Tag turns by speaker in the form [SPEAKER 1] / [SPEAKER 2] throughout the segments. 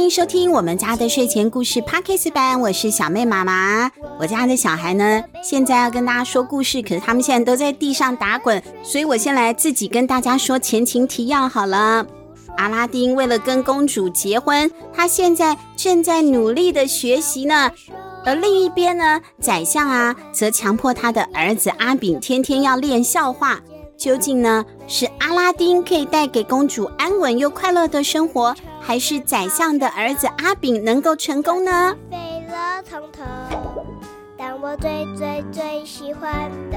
[SPEAKER 1] 欢迎收听我们家的睡前故事 Podcast 版，我是小妹妈妈。我家的小孩呢，现在要跟大家说故事，可是他们现在都在地上打滚，所以我先来自己跟大家说前情提要好了。阿拉丁为了跟公主结婚，他现在正在努力的学习呢。而另一边呢，宰相啊，则强迫他的儿子阿炳天天要练笑话。究竟呢，是阿拉丁可以带给公主安稳又快乐的生活，还是宰相的儿子阿炳能够成功呢？飞了从头，但我最最最喜欢的，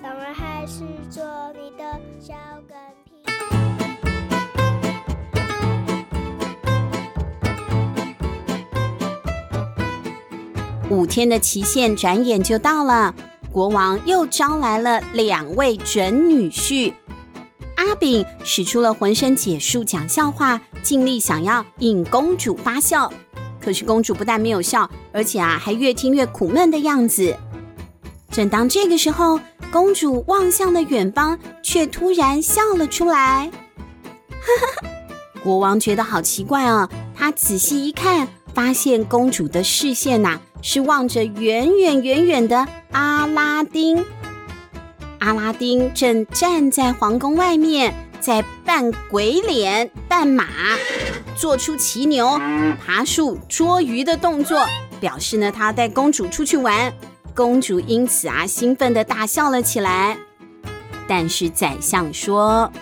[SPEAKER 1] 当然还是做你的小跟屁。五天的期限转眼就到了。国王又招来了两位准女婿，阿炳使出了浑身解数讲笑话，尽力想要引公主发笑。可是公主不但没有笑，而且啊还越听越苦闷的样子。正当这个时候，公主望向了远方，却突然笑了出来。国王觉得好奇怪哦，他仔细一看，发现公主的视线呐、是望着远远远远的阿拉丁，阿拉丁正站在皇宫外面，在扮鬼脸、扮马，做出骑牛、爬树、捉鱼的动作，表示呢他要带公主出去玩。公主因此啊兴奋的大笑了起来。但是宰相说。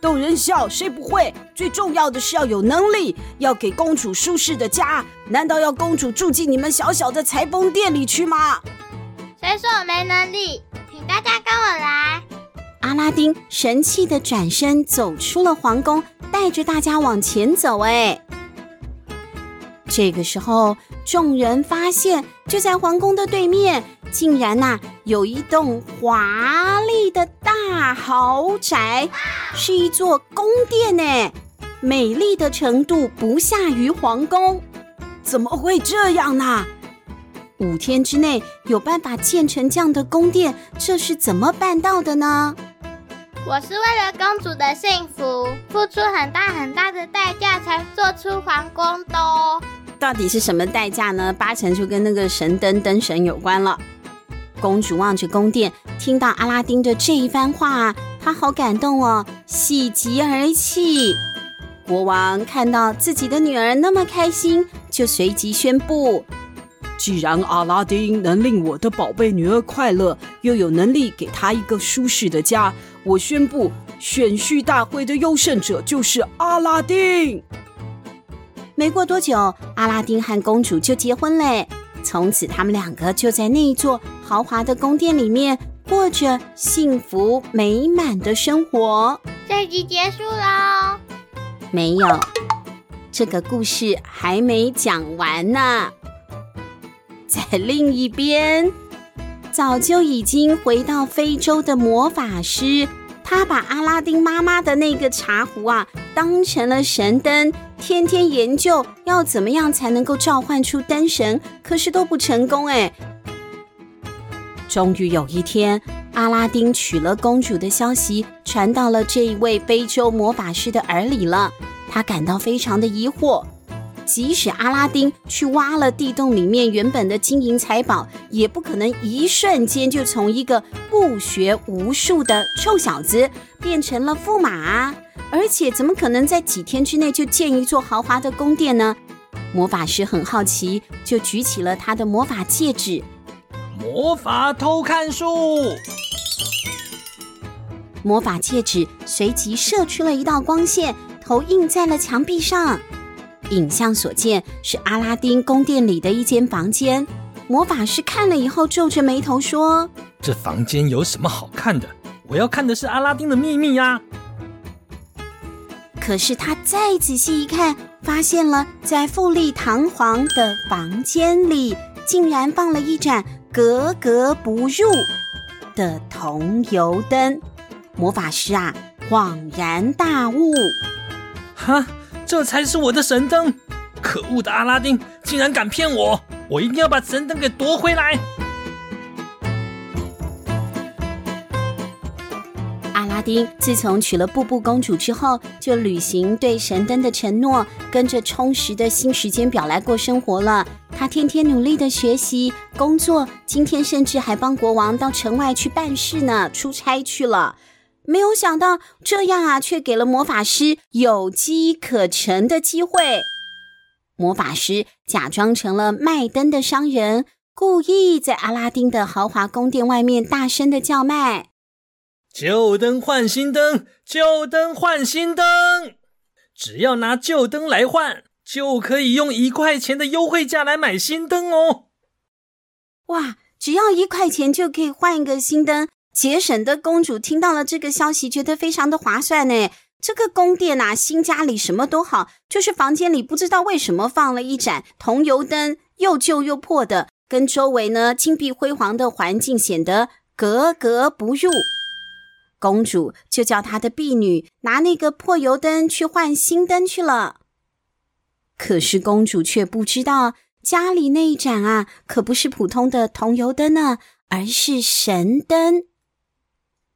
[SPEAKER 1] 逗人笑，谁不会？最重要的是要有能力，要给公主舒适的家。难道要公主住进你们小小的裁缝店里去吗？
[SPEAKER 2] 谁说我没能力？请大家跟我
[SPEAKER 1] 来。拉丁神气的转身走出了皇宫，带着大家往前走。哎，这个时候，众人发现，就在皇宫的对面。竟然呐、有一栋华丽的大豪宅，是一座宫殿呢，美丽的程度不下于皇宫。怎么会这样呢？五天之内有办法建成这样的宫殿，这是怎么办到的呢？
[SPEAKER 2] 我是为了公主的幸福，付出很大很大的代价才做出皇宫的哦。
[SPEAKER 1] 到底是什么代价呢？八成就跟那个神灯灯神有关了。公主望着宫殿，听到阿拉丁的这一番话，她好感动哦，喜极而泣。国王看到自己的女儿那么开心，就随即宣布：既然阿拉丁能令我的宝贝女儿快乐，又有能力给她一个舒适的家，我宣布选婿大会的优胜者就是阿拉丁。没过多久，阿拉丁和公主就结婚嘞。从此，他们两个就在那一座豪华的宫殿里面过着幸福美满的生活。
[SPEAKER 2] 这集结束喽？
[SPEAKER 1] 没有，这个故事还没讲完呢。在另一边，早就已经回到非洲的魔法师，他把阿拉丁妈妈的那个茶壶啊，当成了神灯。天天研究要怎么样才能够召唤出灯神，可是都不成功哎。终于有一天，阿拉丁娶了公主的消息传到了这一位非洲魔法师的耳里了，他感到非常的疑惑。即使阿拉丁去挖了地洞里面原本的金银财宝，也不可能一瞬间就从一个不学无术的臭小子变成了驸马。而且怎么可能在几天之内就建一座豪华的宫殿呢？魔法师很好奇，就举起了他的魔法戒指。
[SPEAKER 3] 魔法偷看术，
[SPEAKER 1] 魔法戒指随即射出了一道光线，投映在了墙壁上。影像所见是阿拉丁宫殿里的一间房间。魔法师看了以后，皱着眉头说：“
[SPEAKER 3] 这房间有什么好看的？我要看的是阿拉丁的秘密呀！”
[SPEAKER 1] 可是他再仔细一看，发现了在富丽堂皇的房间里，竟然放了一盏格格不入的铜油灯。魔法师啊，恍然大悟：
[SPEAKER 3] 哈，这才是我的神灯！可恶的阿拉丁，竟然敢骗我！我一定要把神灯给夺回来！
[SPEAKER 1] 阿拉丁自从娶了布布公主之后，就履行对神灯的承诺，跟着充实的新时间表来过生活了。他天天努力的学习、工作，今天甚至还帮国王到城外去办事呢，出差去了。没有想到这样啊，却给了魔法师有机可乘的机会。魔法师假装成了卖灯的商人，故意在阿拉丁的豪华宫殿外面大声的叫卖。
[SPEAKER 3] 旧灯换新灯，旧灯换新灯。只要拿旧灯来换，就可以用一块钱的优惠价来买新灯哦。
[SPEAKER 1] 哇，只要一块钱就可以换一个新灯。节省的公主听到了这个消息，觉得非常的划算呢。这个宫殿啊，新家里什么都好，就是房间里不知道为什么放了一盏铜油灯，又旧又破的，跟周围呢金碧辉煌的环境显得格格不入。公主就叫她的婢女拿那个破油灯去换新灯去了。可是公主却不知道，家里那一盏啊，可不是普通的铜油灯呢，而是神灯。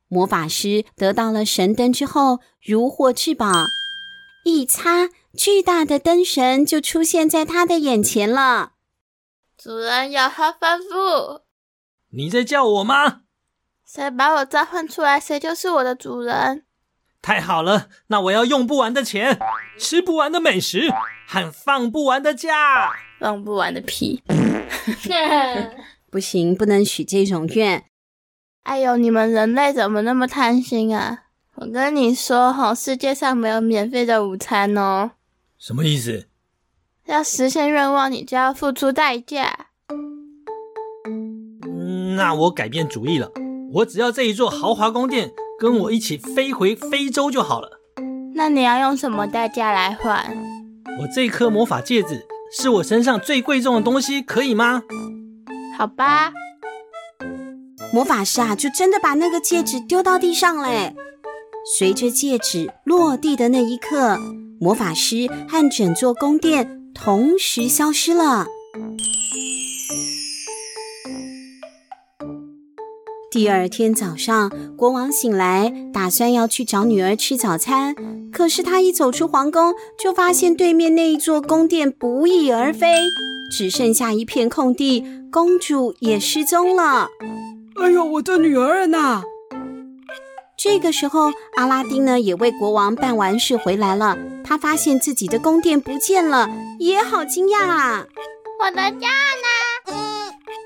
[SPEAKER 1] 魔法师得到了神灯之后，如获至宝，一擦，巨大的灯神就出现在他的眼前了。
[SPEAKER 2] 主人有何吩咐？
[SPEAKER 3] 你在叫我吗？
[SPEAKER 2] 谁把我召唤出来，谁就是我的主人。
[SPEAKER 3] 太好了，那我要用不完的钱，吃不完的美食，和放不完的假。
[SPEAKER 2] 放不完的屁！
[SPEAKER 1] 不行，不能许这种愿。
[SPEAKER 2] 哎呦，你们人类怎么那么贪心啊？我跟你说齁，世界上没有免费的午餐哦。
[SPEAKER 3] 什么意思？
[SPEAKER 2] 要实现愿望，你就要付出代价。
[SPEAKER 3] 嗯，那我改变主意了。我只要这一座豪华宫殿，跟我一起飞回非洲就好了。
[SPEAKER 2] 那你要用什么代价来换？
[SPEAKER 3] 我这颗魔法戒指是我身上最贵重的东西，可以吗？
[SPEAKER 2] 好吧。
[SPEAKER 1] 魔法师啊，就真的把那个戒指丢到地上嘞。随着戒指落地的那一刻，魔法师和整座宫殿同时消失了。第二天早上，国王醒来，打算要去找女儿吃早餐。可是他一走出皇宫，就发现对面那一座宫殿不翼而飞，只剩下一片空地，公主也失踪了。
[SPEAKER 4] 哎呦，我的女儿呢？
[SPEAKER 1] 这个时候，阿拉丁呢也为国王办完事回来了。他发现自己的宫殿不见了，也好惊讶啊！
[SPEAKER 2] 我的家呢？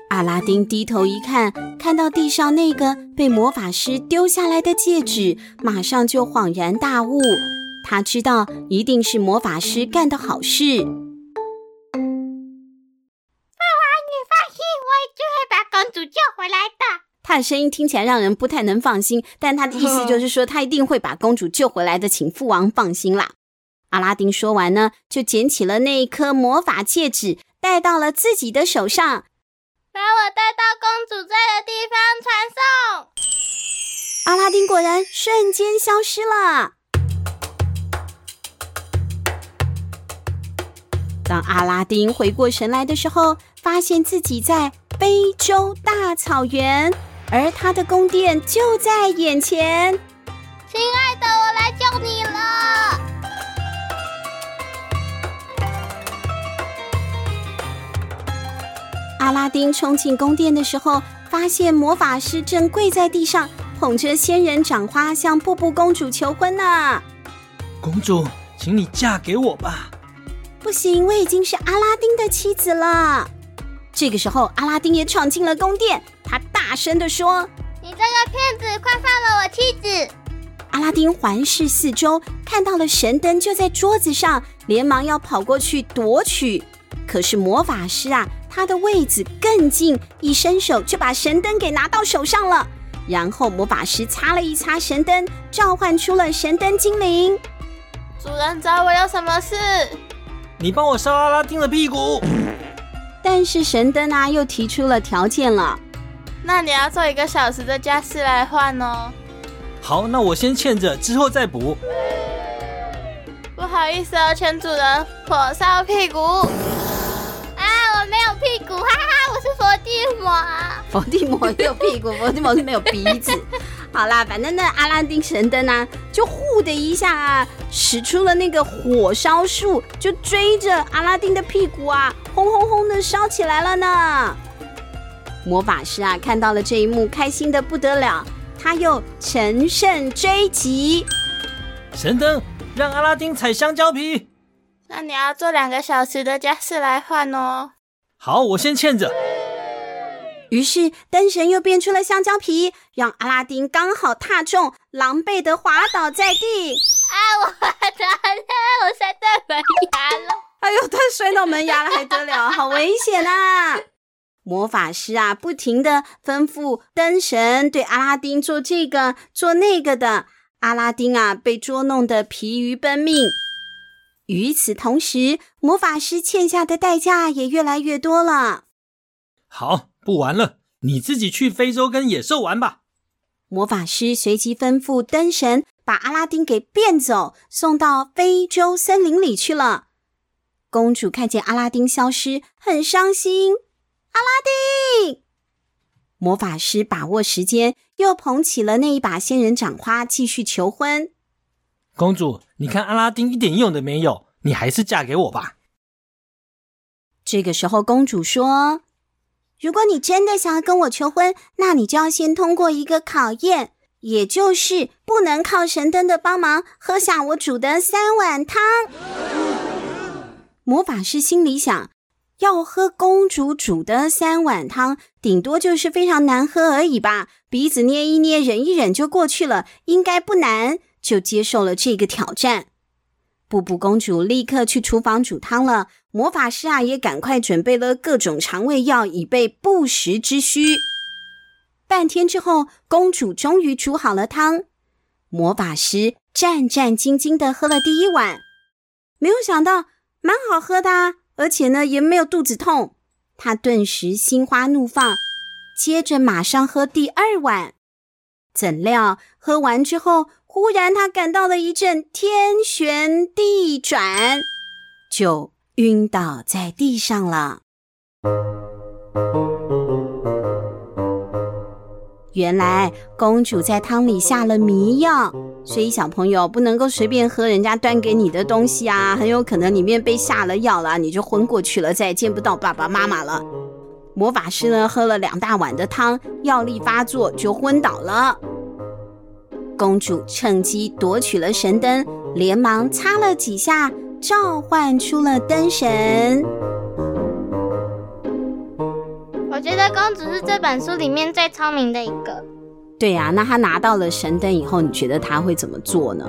[SPEAKER 1] 阿拉丁低头一看，看到地上那个被魔法师丢下来的戒指，马上就恍然大悟。他知道一定是魔法师干的好事。父
[SPEAKER 2] 王，你放心，我一定会把公主救回来的。
[SPEAKER 1] 他的声音听起来让人不太能放心，但他的意思就是说 他一定会把公主救回来的，请父王放心啦。阿拉丁说完呢，就捡起了那一颗魔法戒指，戴到了自己的手上。
[SPEAKER 2] 把我带到公主在的地方传送。
[SPEAKER 1] 阿拉丁果然瞬间消失了。当阿拉丁回过神来的时候，发现自己在非洲大草原，而他的宫殿就在眼前。
[SPEAKER 2] 亲爱的，我来救你了。
[SPEAKER 1] 阿拉丁冲进宫殿的时候，发现魔法师正跪在地上，捧着仙人掌花向布布公主求婚呢。
[SPEAKER 3] 公主，请你嫁给我吧。
[SPEAKER 1] 不行，我已经是阿拉丁的妻子了。这个时候，阿拉丁也闯进了宫殿，他大声地说：“
[SPEAKER 2] 你这个骗子，快放了我妻子！”
[SPEAKER 1] 阿拉丁环视四周，看到了神灯就在桌子上，连忙要跑过去夺取。可是魔法师啊！他的位子更近，一伸手就把神灯给拿到手上了。然后魔法师擦了一擦神灯，召唤出了神灯精灵。
[SPEAKER 2] 主人找我有什么事？
[SPEAKER 3] 你帮我烧阿拉丁的屁股。
[SPEAKER 1] 但是神灯啊，又提出了条件了。
[SPEAKER 2] 那你要做一个小时的家事来换哦。
[SPEAKER 3] 好，那我先欠着，之后再补。
[SPEAKER 2] 不好意思哦，前主人，火烧屁股。啊，我没有屁股，哈哈！我是佛地魔啊。
[SPEAKER 1] 佛地魔没有屁股，佛地魔是没有鼻子。好啦，反正那阿拉丁神灯呢、啊，就呼的一下啊，使出了那个火烧术，就追着阿拉丁的屁股啊，轰轰轰的烧起来了呢。魔法师啊，看到了这一幕，开心的不得了，他又乘胜追击。
[SPEAKER 3] 神灯，让阿拉丁踩香蕉皮。
[SPEAKER 2] 那你要做两个小时的加时来换哦。
[SPEAKER 3] 好，我先欠着。
[SPEAKER 1] 于是灯神又变出了香蕉皮，让阿拉丁刚好踏中，狼狈的滑倒在地。
[SPEAKER 2] 啊，我滑倒了，我摔断门牙了。
[SPEAKER 1] 哎呦，他摔到门牙了，还得了？好危险啊！魔法师啊，不停的吩咐灯神对阿拉丁做这个做那个的。阿拉丁啊，被捉弄得疲于奔命。与此同时，魔法师欠下的代价也越来越多了。
[SPEAKER 3] 好，不玩了，你自己去非洲跟野兽玩吧。
[SPEAKER 1] 魔法师随即吩咐灯神把阿拉丁给变走，送到非洲森林里去了。公主看见阿拉丁消失，很伤心。阿拉丁！魔法师把握时间，又捧起了那一把仙人掌花，继续求婚。
[SPEAKER 3] 公主，你看阿拉丁一点用都没有，你还是嫁给我吧。
[SPEAKER 1] 这个时候，公主说：“如果你真的想要跟我求婚，那你就要先通过一个考验，也就是不能靠神灯的帮忙喝下我煮的三碗汤。”魔法师心里想：要喝公主煮的三碗汤，顶多就是非常难喝而已吧，鼻子捏一捏，忍一忍就过去了，应该不难。就接受了这个挑战，布布公主立刻去厨房煮汤了。魔法师啊，也赶快准备了各种肠胃药，以备不时之需。半天之后，公主终于煮好了汤。魔法师战战兢兢的喝了第一碗，没有想到蛮好喝的，而且呢也没有肚子痛。他顿时心花怒放，接着马上喝第二碗。怎料喝完之后，忽然，他感到了一阵天旋地转，就晕倒在地上了。原来公主在汤里下了迷药，所以小朋友不能够随便喝人家端给你的东西啊，很有可能里面被下了药了，你就昏过去了，再也见不到爸爸妈妈了。魔法师呢，喝了两大碗的汤，药力发作，就昏倒了。公主趁机夺取了神灯，连忙擦了几下，召唤出了灯神。
[SPEAKER 2] 我觉得公主是这本书里面最聪明的一个。
[SPEAKER 1] 对呀、啊，那他拿到了神灯以后，你觉得他会怎么做呢？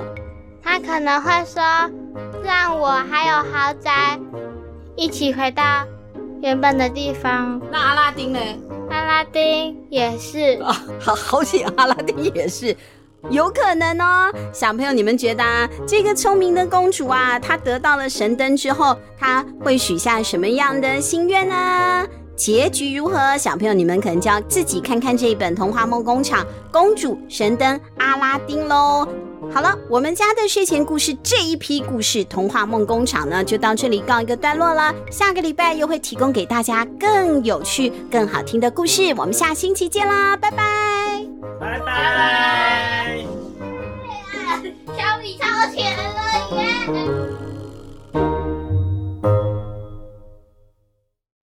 [SPEAKER 2] 他可能会说：“让我还有豪宅，一起回到原本的地方。”
[SPEAKER 1] 那阿拉丁呢？
[SPEAKER 2] 阿拉丁也是。
[SPEAKER 1] 啊、好好险，阿拉丁也是。有可能哦，小朋友，你们觉得啊，这个聪明的公主啊，她得到了神灯之后，她会许下什么样的心愿呢？结局如何？小朋友，你们可能就要自己看看这一本《童话梦工厂》公主、神灯、阿拉丁喽。好了，我们家的睡前故事这一批故事《童话梦工厂》呢，就到这里告一个段落了。下个礼拜又会提供给大家更有趣、更好听的故事。我们下星期见啦，拜拜，
[SPEAKER 3] 拜拜。
[SPEAKER 2] 小米超甜了耶！